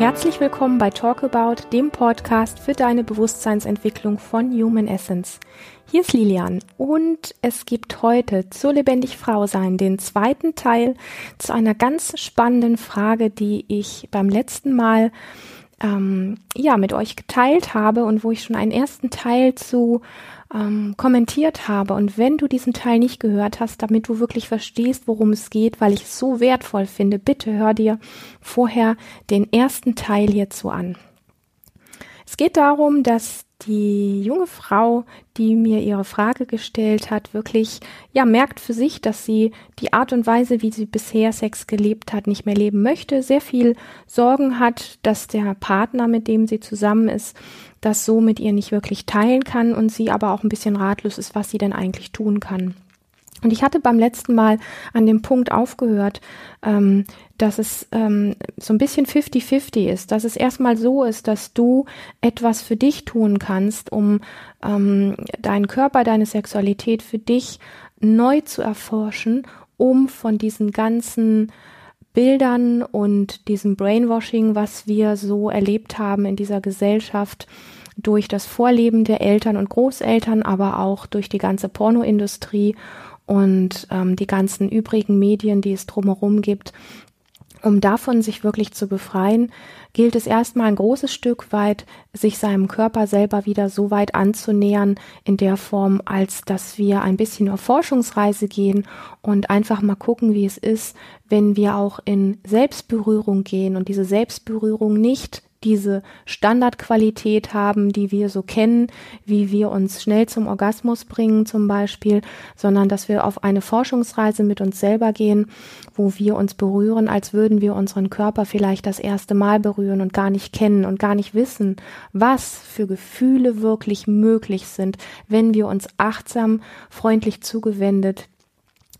Herzlich willkommen bei Talk About, dem Podcast für deine Bewusstseinsentwicklung von Human Essence. Hier ist Lilian und es gibt heute zu Lebendig Frau sein den zweiten Teil zu einer ganz spannenden Frage, die ich beim letzten Mal ähm, ja mit euch geteilt habe und wo ich schon einen ersten Teil zu ähm, kommentiert habe. Und wenn du diesen Teil nicht gehört hast, damit du wirklich verstehst, worum es geht, weil ich es so wertvoll finde, bitte hör dir vorher den ersten Teil hierzu an. Es geht darum, dass die junge Frau, die mir ihre Frage gestellt hat, wirklich, ja, merkt für sich, dass sie die Art und Weise, wie sie bisher Sex gelebt hat, nicht mehr leben möchte, sehr viel Sorgen hat, dass der Partner, mit dem sie zusammen ist, das so mit ihr nicht wirklich teilen kann und sie aber auch ein bisschen ratlos ist, was sie denn eigentlich tun kann. Und ich hatte beim letzten Mal an dem Punkt aufgehört, ähm, dass es ähm, so ein bisschen 50-50 ist, dass es erstmal so ist, dass du etwas für dich tun kannst, um ähm, deinen Körper, deine Sexualität für dich neu zu erforschen, um von diesen ganzen Bildern und diesem Brainwashing, was wir so erlebt haben in dieser Gesellschaft, durch das Vorleben der Eltern und Großeltern, aber auch durch die ganze Pornoindustrie und ähm, die ganzen übrigen Medien, die es drumherum gibt, um davon sich wirklich zu befreien, gilt es erstmal ein großes Stück weit, sich seinem Körper selber wieder so weit anzunähern in der Form, als dass wir ein bisschen auf Forschungsreise gehen und einfach mal gucken, wie es ist, wenn wir auch in Selbstberührung gehen und diese Selbstberührung nicht diese Standardqualität haben, die wir so kennen, wie wir uns schnell zum Orgasmus bringen zum Beispiel, sondern dass wir auf eine Forschungsreise mit uns selber gehen, wo wir uns berühren, als würden wir unseren Körper vielleicht das erste Mal berühren und gar nicht kennen und gar nicht wissen, was für Gefühle wirklich möglich sind, wenn wir uns achtsam, freundlich zugewendet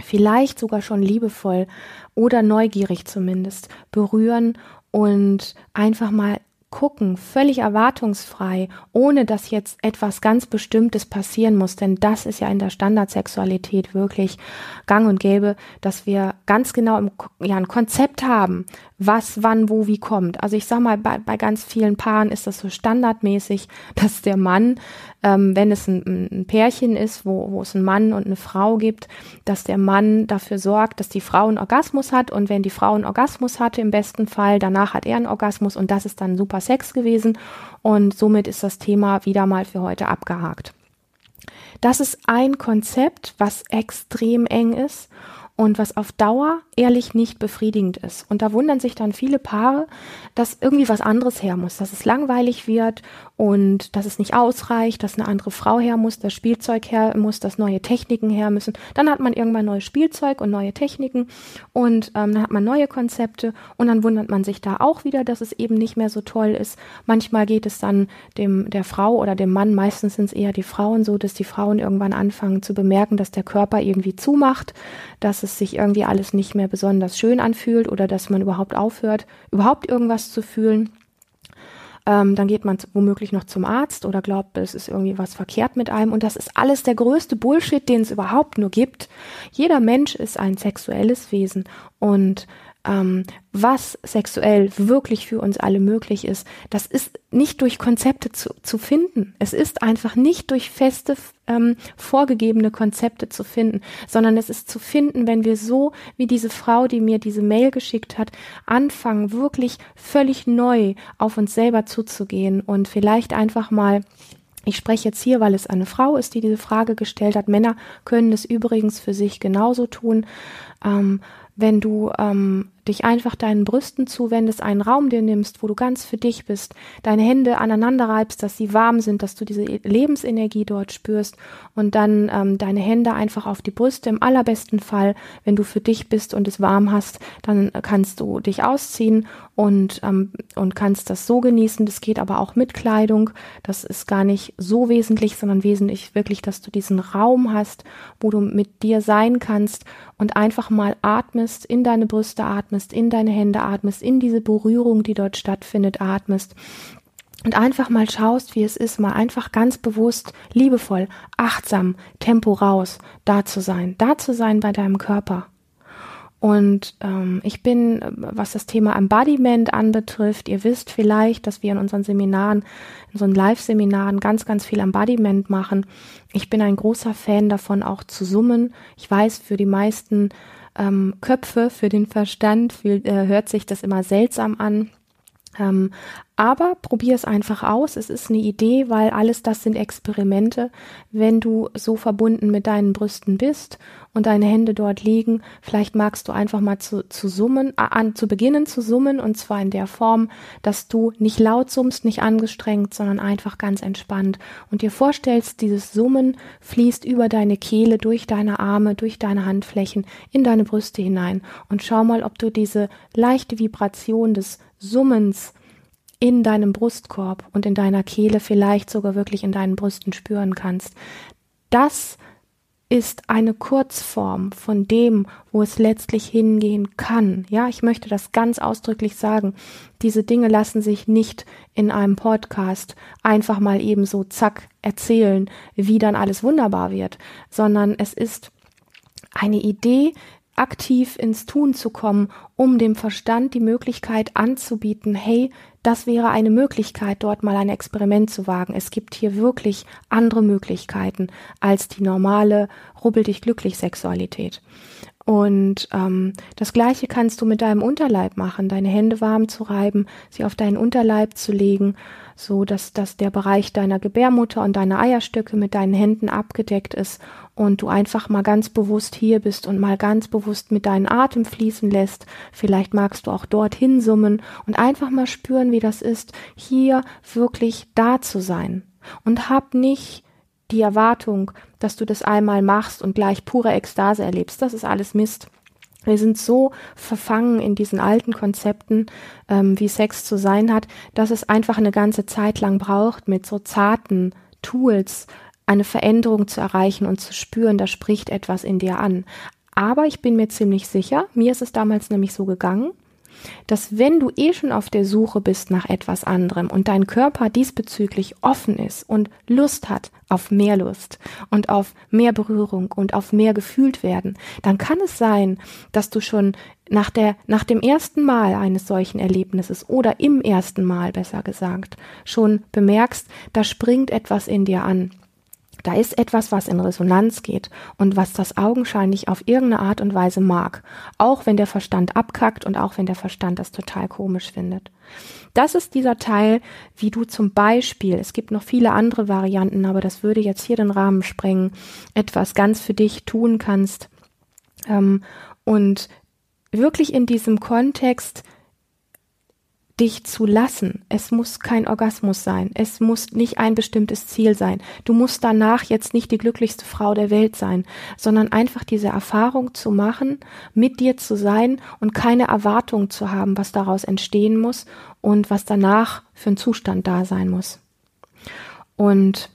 vielleicht sogar schon liebevoll oder neugierig zumindest berühren und einfach mal gucken, völlig erwartungsfrei, ohne dass jetzt etwas ganz Bestimmtes passieren muss, denn das ist ja in der Standardsexualität wirklich gang und gäbe, dass wir ganz genau im, ja, ein Konzept haben, was, wann, wo, wie kommt. Also ich sag mal, bei, bei ganz vielen Paaren ist das so standardmäßig, dass der Mann, ähm, wenn es ein, ein Pärchen ist, wo, wo es einen Mann und eine Frau gibt, dass der Mann dafür sorgt, dass die Frau einen Orgasmus hat. Und wenn die Frau einen Orgasmus hatte, im besten Fall, danach hat er einen Orgasmus. Und das ist dann super Sex gewesen. Und somit ist das Thema wieder mal für heute abgehakt. Das ist ein Konzept, was extrem eng ist und was auf Dauer ehrlich nicht befriedigend ist. Und da wundern sich dann viele Paare, dass irgendwie was anderes her muss, dass es langweilig wird und dass es nicht ausreicht, dass eine andere Frau her muss, das Spielzeug her muss, dass neue Techniken her müssen. Dann hat man irgendwann neues Spielzeug und neue Techniken und ähm, dann hat man neue Konzepte und dann wundert man sich da auch wieder, dass es eben nicht mehr so toll ist. Manchmal geht es dann dem der Frau oder dem Mann, meistens sind es eher die Frauen so, dass die Frauen irgendwann anfangen zu bemerken, dass der Körper irgendwie zumacht, dass es sich irgendwie alles nicht mehr besonders schön anfühlt oder dass man überhaupt aufhört, überhaupt irgendwas zu fühlen. Ähm, dann geht man womöglich noch zum Arzt oder glaubt, es ist irgendwie was verkehrt mit einem. Und das ist alles der größte Bullshit, den es überhaupt nur gibt. Jeder Mensch ist ein sexuelles Wesen und ähm, was sexuell wirklich für uns alle möglich ist, das ist nicht durch Konzepte zu, zu finden. Es ist einfach nicht durch feste, ähm, vorgegebene Konzepte zu finden, sondern es ist zu finden, wenn wir so wie diese Frau, die mir diese Mail geschickt hat, anfangen, wirklich völlig neu auf uns selber zuzugehen und vielleicht einfach mal ich spreche jetzt hier, weil es eine Frau ist, die diese Frage gestellt hat. Männer können es übrigens für sich genauso tun. Ähm, wenn du ähm, dich einfach deinen Brüsten zuwendest, einen Raum dir nimmst, wo du ganz für dich bist, deine Hände aneinander reibst, dass sie warm sind, dass du diese Lebensenergie dort spürst und dann ähm, deine Hände einfach auf die Brüste. Im allerbesten Fall, wenn du für dich bist und es warm hast, dann kannst du dich ausziehen und, ähm, und kannst das so genießen. Das geht aber auch mit Kleidung. Das ist gar nicht so wesentlich, sondern wesentlich wirklich, dass du diesen Raum hast, wo du mit dir sein kannst und einfach mal atmest, in deine Brüste atmest, in deine Hände atmest, in diese Berührung, die dort stattfindet, atmest und einfach mal schaust, wie es ist, mal einfach ganz bewusst, liebevoll, achtsam, Tempo raus, da zu sein, da zu sein bei deinem Körper. Und ähm, ich bin, was das Thema Embodiment anbetrifft, ihr wisst vielleicht, dass wir in unseren Seminaren, in so Live-Seminaren ganz, ganz viel Embodiment machen. Ich bin ein großer Fan davon, auch zu summen. Ich weiß, für die meisten ähm, Köpfe, für den Verstand viel, äh, hört sich das immer seltsam an. Ähm, aber probier es einfach aus. Es ist eine Idee, weil alles das sind Experimente. Wenn du so verbunden mit deinen Brüsten bist und deine Hände dort liegen, vielleicht magst du einfach mal zu, zu summen, äh, an, zu beginnen zu summen und zwar in der Form, dass du nicht laut summst, nicht angestrengt, sondern einfach ganz entspannt und dir vorstellst, dieses Summen fließt über deine Kehle, durch deine Arme, durch deine Handflächen in deine Brüste hinein und schau mal, ob du diese leichte Vibration des Summens in deinem Brustkorb und in deiner Kehle, vielleicht sogar wirklich in deinen Brüsten spüren kannst. Das ist eine Kurzform von dem, wo es letztlich hingehen kann. Ja, ich möchte das ganz ausdrücklich sagen. Diese Dinge lassen sich nicht in einem Podcast einfach mal eben so zack erzählen, wie dann alles wunderbar wird, sondern es ist eine Idee, aktiv ins Tun zu kommen, um dem Verstand die Möglichkeit anzubieten, hey, das wäre eine Möglichkeit, dort mal ein Experiment zu wagen. Es gibt hier wirklich andere Möglichkeiten als die normale rubbel dich glücklich Sexualität. Und ähm, das gleiche kannst du mit deinem Unterleib machen, deine Hände warm zu reiben, sie auf deinen Unterleib zu legen, so dass, dass der Bereich deiner Gebärmutter und deiner Eierstöcke mit deinen Händen abgedeckt ist und du einfach mal ganz bewusst hier bist und mal ganz bewusst mit deinen Atem fließen lässt. Vielleicht magst du auch dorthin summen und einfach mal spüren, wie das ist, hier wirklich da zu sein. Und hab nicht die Erwartung, dass du das einmal machst und gleich pure Ekstase erlebst. Das ist alles Mist. Wir sind so verfangen in diesen alten Konzepten, ähm, wie Sex zu sein hat, dass es einfach eine ganze Zeit lang braucht, mit so zarten Tools eine Veränderung zu erreichen und zu spüren, da spricht etwas in dir an. Aber ich bin mir ziemlich sicher, mir ist es damals nämlich so gegangen, dass wenn du eh schon auf der Suche bist nach etwas anderem und dein Körper diesbezüglich offen ist und Lust hat auf mehr Lust und auf mehr Berührung und auf mehr gefühlt werden, dann kann es sein, dass du schon nach der, nach dem ersten Mal eines solchen Erlebnisses oder im ersten Mal besser gesagt schon bemerkst, da springt etwas in dir an da ist etwas, was in Resonanz geht und was das augenscheinlich auf irgendeine Art und Weise mag, auch wenn der Verstand abkackt und auch wenn der Verstand das total komisch findet. Das ist dieser Teil, wie du zum Beispiel, es gibt noch viele andere Varianten, aber das würde jetzt hier den Rahmen sprengen, etwas ganz für dich tun kannst ähm, und wirklich in diesem Kontext dich zu lassen. Es muss kein Orgasmus sein. Es muss nicht ein bestimmtes Ziel sein. Du musst danach jetzt nicht die glücklichste Frau der Welt sein, sondern einfach diese Erfahrung zu machen, mit dir zu sein und keine Erwartung zu haben, was daraus entstehen muss und was danach für ein Zustand da sein muss. Und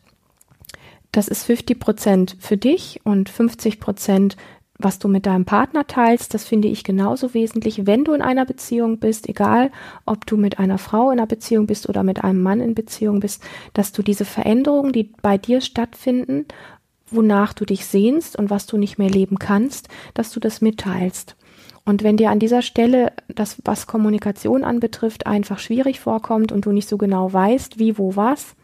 das ist 50 Prozent für dich und 50 Prozent was du mit deinem Partner teilst, das finde ich genauso wesentlich, wenn du in einer Beziehung bist, egal ob du mit einer Frau in einer Beziehung bist oder mit einem Mann in Beziehung bist, dass du diese Veränderungen, die bei dir stattfinden, wonach du dich sehnst und was du nicht mehr leben kannst, dass du das mitteilst. Und wenn dir an dieser Stelle das, was Kommunikation anbetrifft, einfach schwierig vorkommt und du nicht so genau weißt, wie, wo, was,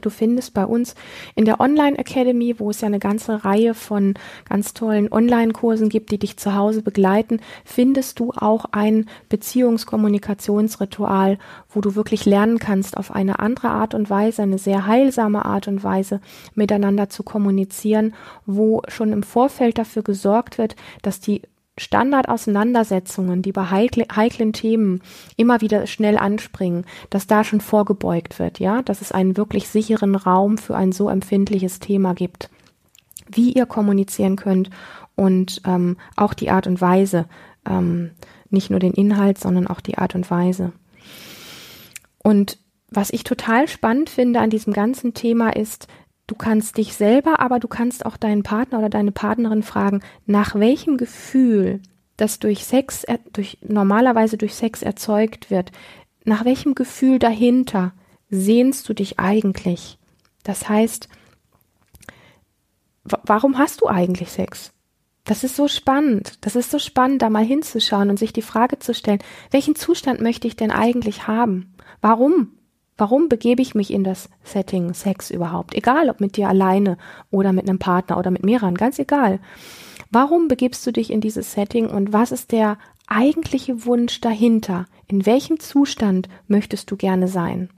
Du findest bei uns in der Online Academy, wo es ja eine ganze Reihe von ganz tollen Online-Kursen gibt, die dich zu Hause begleiten, findest du auch ein Beziehungskommunikationsritual, wo du wirklich lernen kannst, auf eine andere Art und Weise, eine sehr heilsame Art und Weise miteinander zu kommunizieren, wo schon im Vorfeld dafür gesorgt wird, dass die Standardauseinandersetzungen, die bei heikle, heiklen Themen immer wieder schnell anspringen, dass da schon vorgebeugt wird, ja, dass es einen wirklich sicheren Raum für ein so empfindliches Thema gibt, wie ihr kommunizieren könnt und ähm, auch die Art und Weise, ähm, nicht nur den Inhalt, sondern auch die Art und Weise. Und was ich total spannend finde an diesem ganzen Thema ist, Du kannst dich selber, aber du kannst auch deinen Partner oder deine Partnerin fragen, nach welchem Gefühl, das durch Sex, durch, normalerweise durch Sex erzeugt wird, nach welchem Gefühl dahinter sehnst du dich eigentlich? Das heißt, warum hast du eigentlich Sex? Das ist so spannend. Das ist so spannend, da mal hinzuschauen und sich die Frage zu stellen, welchen Zustand möchte ich denn eigentlich haben? Warum? Warum begebe ich mich in das Setting Sex überhaupt? Egal, ob mit dir alleine oder mit einem Partner oder mit mehreren, ganz egal. Warum begibst du dich in dieses Setting und was ist der eigentliche Wunsch dahinter? In welchem Zustand möchtest du gerne sein?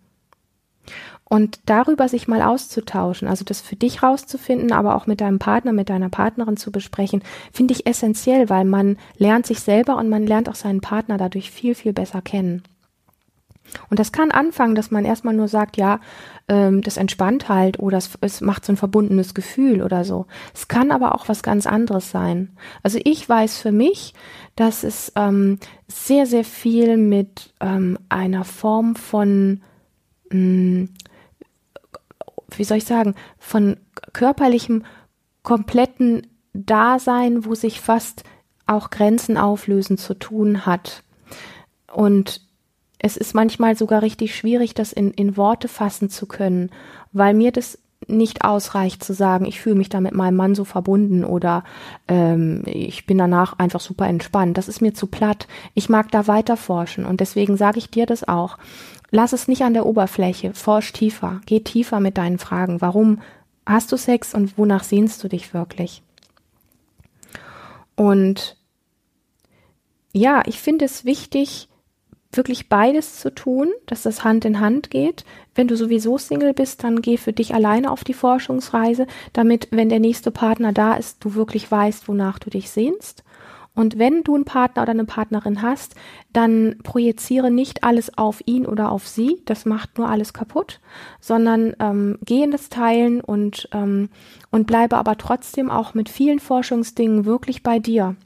Und darüber sich mal auszutauschen, also das für dich rauszufinden, aber auch mit deinem Partner, mit deiner Partnerin zu besprechen, finde ich essentiell, weil man lernt sich selber und man lernt auch seinen Partner dadurch viel, viel besser kennen. Und das kann anfangen, dass man erstmal nur sagt, ja, ähm, das entspannt halt oder es, es macht so ein verbundenes Gefühl oder so. Es kann aber auch was ganz anderes sein. Also ich weiß für mich, dass es ähm, sehr, sehr viel mit ähm, einer Form von, mh, hm, wie soll ich sagen, von körperlichem, kompletten Dasein, wo sich fast auch Grenzen auflösen zu tun hat. Und es ist manchmal sogar richtig schwierig, das in, in Worte fassen zu können, weil mir das nicht ausreicht zu sagen, ich fühle mich da mit meinem Mann so verbunden oder ähm, ich bin danach einfach super entspannt. Das ist mir zu platt. Ich mag da weiter forschen und deswegen sage ich dir das auch. Lass es nicht an der Oberfläche, forsch tiefer, geh tiefer mit deinen Fragen. Warum hast du Sex und wonach sehnst du dich wirklich? Und ja, ich finde es wichtig, wirklich beides zu tun, dass das Hand in Hand geht. Wenn du sowieso Single bist, dann geh für dich alleine auf die Forschungsreise, damit, wenn der nächste Partner da ist, du wirklich weißt, wonach du dich sehnst. Und wenn du einen Partner oder eine Partnerin hast, dann projiziere nicht alles auf ihn oder auf sie, das macht nur alles kaputt, sondern ähm, geh in das Teilen und, ähm, und bleibe aber trotzdem auch mit vielen Forschungsdingen wirklich bei dir.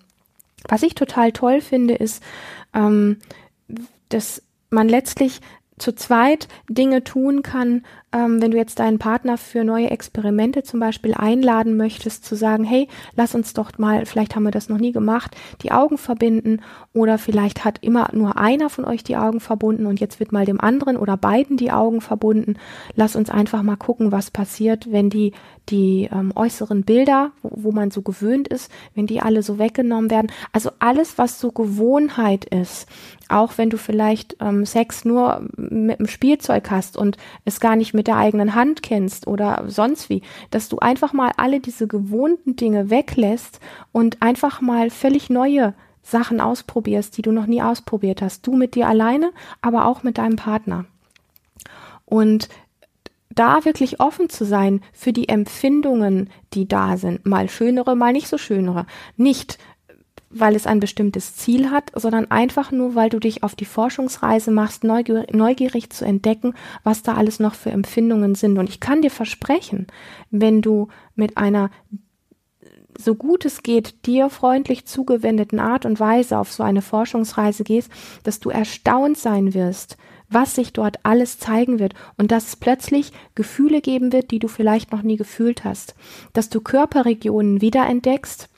Was ich total toll finde, ist, ähm, dass man letztlich zu zweit Dinge tun kann, ähm, wenn du jetzt deinen Partner für neue Experimente zum Beispiel einladen möchtest, zu sagen, hey, lass uns doch mal, vielleicht haben wir das noch nie gemacht, die Augen verbinden oder vielleicht hat immer nur einer von euch die Augen verbunden und jetzt wird mal dem anderen oder beiden die Augen verbunden. Lass uns einfach mal gucken, was passiert, wenn die die ähm, äußeren Bilder, wo, wo man so gewöhnt ist, wenn die alle so weggenommen werden. Also alles, was so Gewohnheit ist, auch wenn du vielleicht ähm, Sex nur mit dem Spielzeug hast und es gar nicht mit der eigenen Hand kennst oder sonst wie, dass du einfach mal alle diese gewohnten Dinge weglässt und einfach mal völlig neue Sachen ausprobierst, die du noch nie ausprobiert hast. Du mit dir alleine, aber auch mit deinem Partner. Und da wirklich offen zu sein für die Empfindungen, die da sind, mal schönere, mal nicht so schönere. Nicht weil es ein bestimmtes Ziel hat, sondern einfach nur, weil du dich auf die Forschungsreise machst, neugierig, neugierig zu entdecken, was da alles noch für Empfindungen sind. Und ich kann dir versprechen, wenn du mit einer so gut es geht, dir freundlich zugewendeten Art und Weise auf so eine Forschungsreise gehst, dass du erstaunt sein wirst, was sich dort alles zeigen wird und dass es plötzlich Gefühle geben wird, die du vielleicht noch nie gefühlt hast, dass du Körperregionen wiederentdeckst,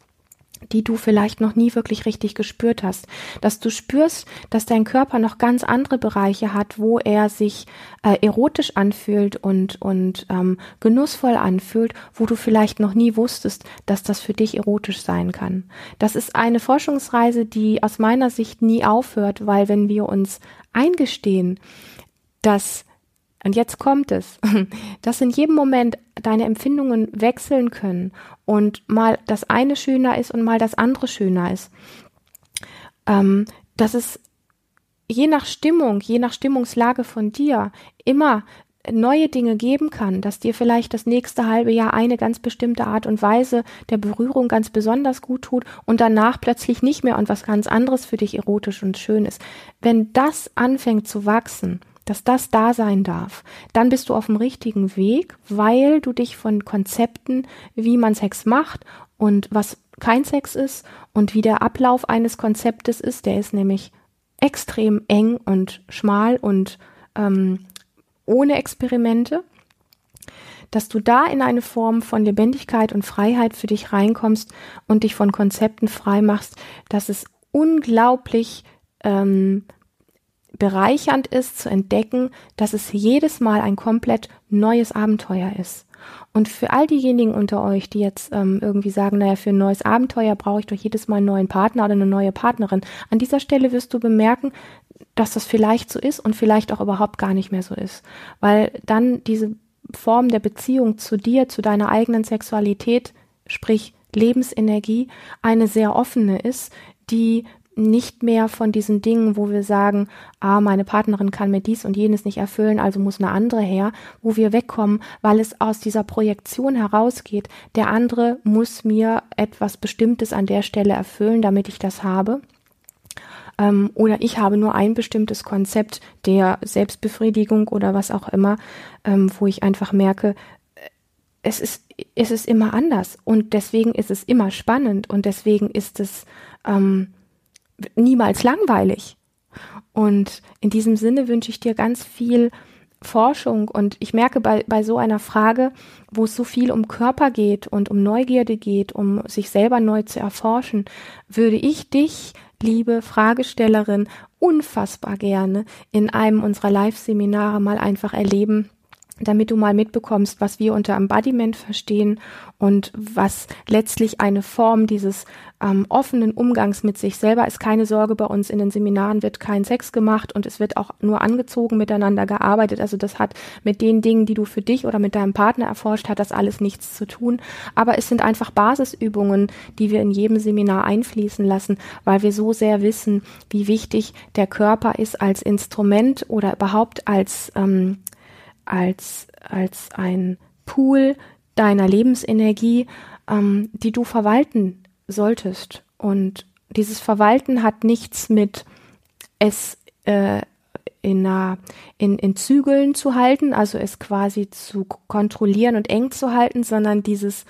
die du vielleicht noch nie wirklich richtig gespürt hast, dass du spürst, dass dein Körper noch ganz andere Bereiche hat, wo er sich äh, erotisch anfühlt und und ähm, genussvoll anfühlt, wo du vielleicht noch nie wusstest, dass das für dich erotisch sein kann. Das ist eine Forschungsreise, die aus meiner Sicht nie aufhört, weil wenn wir uns eingestehen, dass und jetzt kommt es, dass in jedem Moment deine Empfindungen wechseln können und mal das eine schöner ist und mal das andere schöner ist. Ähm, dass es je nach Stimmung, je nach Stimmungslage von dir immer neue Dinge geben kann, dass dir vielleicht das nächste halbe Jahr eine ganz bestimmte Art und Weise der Berührung ganz besonders gut tut und danach plötzlich nicht mehr und was ganz anderes für dich erotisch und schön ist. Wenn das anfängt zu wachsen, dass das da sein darf, dann bist du auf dem richtigen Weg, weil du dich von Konzepten, wie man Sex macht und was kein Sex ist und wie der Ablauf eines Konzeptes ist, der ist nämlich extrem eng und schmal und ähm, ohne Experimente, dass du da in eine Form von Lebendigkeit und Freiheit für dich reinkommst und dich von Konzepten frei machst, dass es unglaublich ähm, bereichernd ist zu entdecken, dass es jedes Mal ein komplett neues Abenteuer ist. Und für all diejenigen unter euch, die jetzt ähm, irgendwie sagen, naja, für ein neues Abenteuer brauche ich doch jedes Mal einen neuen Partner oder eine neue Partnerin, an dieser Stelle wirst du bemerken, dass das vielleicht so ist und vielleicht auch überhaupt gar nicht mehr so ist. Weil dann diese Form der Beziehung zu dir, zu deiner eigenen Sexualität, sprich Lebensenergie, eine sehr offene ist, die nicht mehr von diesen Dingen, wo wir sagen, ah, meine Partnerin kann mir dies und jenes nicht erfüllen, also muss eine andere her, wo wir wegkommen, weil es aus dieser Projektion herausgeht, der andere muss mir etwas Bestimmtes an der Stelle erfüllen, damit ich das habe. Ähm, oder ich habe nur ein bestimmtes Konzept der Selbstbefriedigung oder was auch immer, ähm, wo ich einfach merke, es ist, es ist immer anders und deswegen ist es immer spannend und deswegen ist es ähm, niemals langweilig. Und in diesem Sinne wünsche ich dir ganz viel Forschung und ich merke bei, bei so einer Frage, wo es so viel um Körper geht und um Neugierde geht, um sich selber neu zu erforschen, würde ich dich, liebe Fragestellerin, unfassbar gerne in einem unserer Live-Seminare mal einfach erleben, damit du mal mitbekommst, was wir unter Embodiment verstehen und was letztlich eine Form dieses ähm, offenen Umgangs mit sich selber ist. Keine Sorge, bei uns in den Seminaren wird kein Sex gemacht und es wird auch nur angezogen miteinander gearbeitet. Also das hat mit den Dingen, die du für dich oder mit deinem Partner erforscht, hat das alles nichts zu tun. Aber es sind einfach Basisübungen, die wir in jedem Seminar einfließen lassen, weil wir so sehr wissen, wie wichtig der Körper ist als Instrument oder überhaupt als ähm, als, als ein Pool deiner Lebensenergie, ähm, die du verwalten solltest. Und dieses Verwalten hat nichts mit es äh, in, einer, in, in Zügeln zu halten, also es quasi zu kontrollieren und eng zu halten, sondern dieses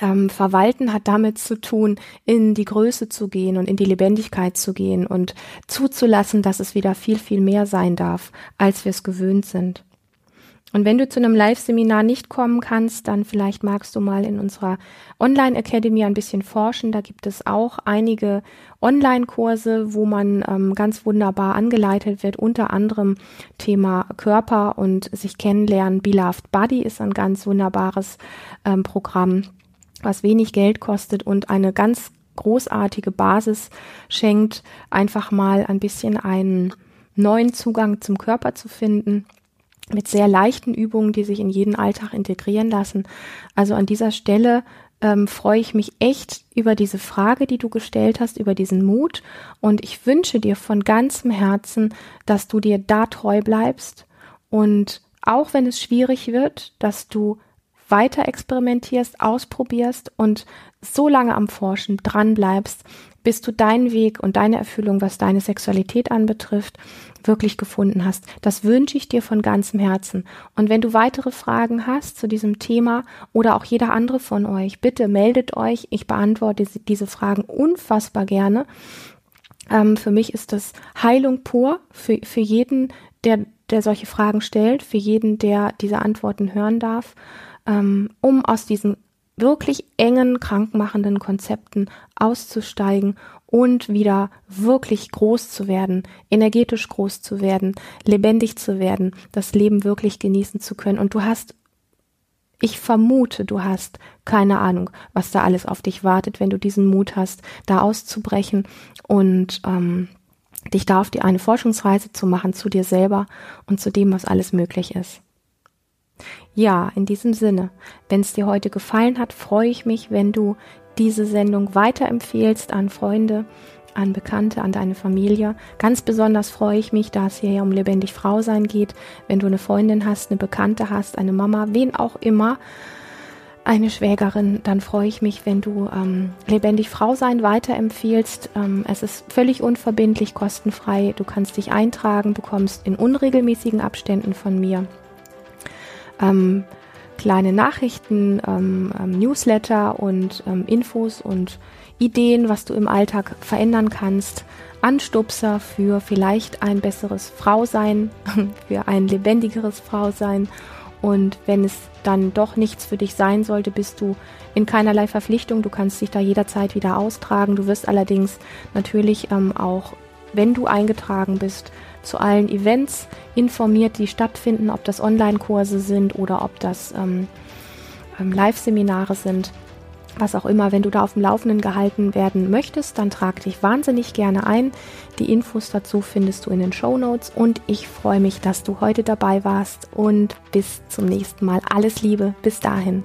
ähm, Verwalten hat damit zu tun, in die Größe zu gehen und in die Lebendigkeit zu gehen und zuzulassen, dass es wieder viel, viel mehr sein darf, als wir es gewöhnt sind. Und wenn du zu einem Live-Seminar nicht kommen kannst, dann vielleicht magst du mal in unserer Online-Academy ein bisschen forschen. Da gibt es auch einige Online-Kurse, wo man ähm, ganz wunderbar angeleitet wird, unter anderem Thema Körper und sich kennenlernen. Beloved Body ist ein ganz wunderbares ähm, Programm, was wenig Geld kostet und eine ganz großartige Basis schenkt, einfach mal ein bisschen einen neuen Zugang zum Körper zu finden mit sehr leichten Übungen, die sich in jeden Alltag integrieren lassen. Also an dieser Stelle ähm, freue ich mich echt über diese Frage, die du gestellt hast, über diesen Mut. Und ich wünsche dir von ganzem Herzen, dass du dir da treu bleibst und auch wenn es schwierig wird, dass du weiter experimentierst, ausprobierst und so lange am Forschen dran bleibst, bis du deinen Weg und deine Erfüllung, was deine Sexualität anbetrifft, wirklich gefunden hast. Das wünsche ich dir von ganzem Herzen. Und wenn du weitere Fragen hast zu diesem Thema oder auch jeder andere von euch, bitte meldet euch. Ich beantworte diese Fragen unfassbar gerne. Ähm, für mich ist das Heilung pur für, für jeden, der, der solche Fragen stellt, für jeden, der diese Antworten hören darf, ähm, um aus diesen wirklich engen, krankmachenden Konzepten auszusteigen und wieder wirklich groß zu werden, energetisch groß zu werden, lebendig zu werden, das Leben wirklich genießen zu können. Und du hast, ich vermute, du hast keine Ahnung, was da alles auf dich wartet, wenn du diesen Mut hast, da auszubrechen und ähm, dich da auf die eine Forschungsreise zu machen zu dir selber und zu dem, was alles möglich ist. Ja, in diesem Sinne, wenn es dir heute gefallen hat, freue ich mich, wenn du diese Sendung weiterempfehlst an Freunde, an Bekannte, an deine Familie. Ganz besonders freue ich mich, da es hier um lebendig Frau sein geht, wenn du eine Freundin hast, eine Bekannte hast, eine Mama, wen auch immer, eine Schwägerin, dann freue ich mich, wenn du ähm, lebendig Frau sein weiterempfiehlst. Ähm, es ist völlig unverbindlich, kostenfrei. Du kannst dich eintragen, bekommst in unregelmäßigen Abständen von mir ähm, kleine Nachrichten, ähm, ähm, Newsletter und ähm, Infos und Ideen, was du im Alltag verändern kannst. Anstupser für vielleicht ein besseres Frausein, für ein lebendigeres Frausein. Und wenn es dann doch nichts für dich sein sollte, bist du in keinerlei Verpflichtung. Du kannst dich da jederzeit wieder austragen. Du wirst allerdings natürlich ähm, auch, wenn du eingetragen bist, zu allen Events informiert, die stattfinden, ob das Online-Kurse sind oder ob das ähm, ähm, Live-Seminare sind, was auch immer, wenn du da auf dem Laufenden gehalten werden möchtest, dann trag dich wahnsinnig gerne ein. Die Infos dazu findest du in den Show Notes und ich freue mich, dass du heute dabei warst und bis zum nächsten Mal. Alles Liebe, bis dahin.